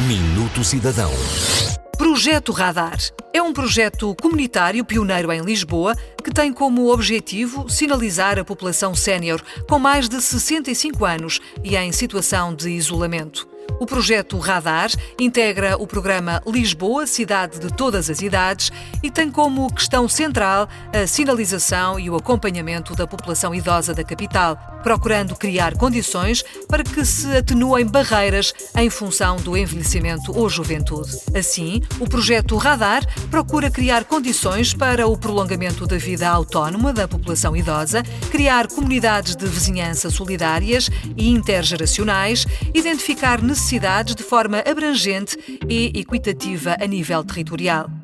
Minuto Cidadão. Projeto Radar é um projeto comunitário pioneiro em Lisboa que tem como objetivo sinalizar a população sénior com mais de 65 anos e em situação de isolamento. O projeto Radar integra o programa Lisboa, Cidade de Todas as Idades e tem como questão central a sinalização e o acompanhamento da população idosa da capital, procurando criar condições para que se atenuem barreiras em função do envelhecimento ou juventude. Assim, o projeto Radar procura criar condições para o prolongamento da vida autónoma da população idosa, criar comunidades de vizinhança solidárias e intergeracionais, identificar necessidades necessidades de forma abrangente e equitativa a nível territorial.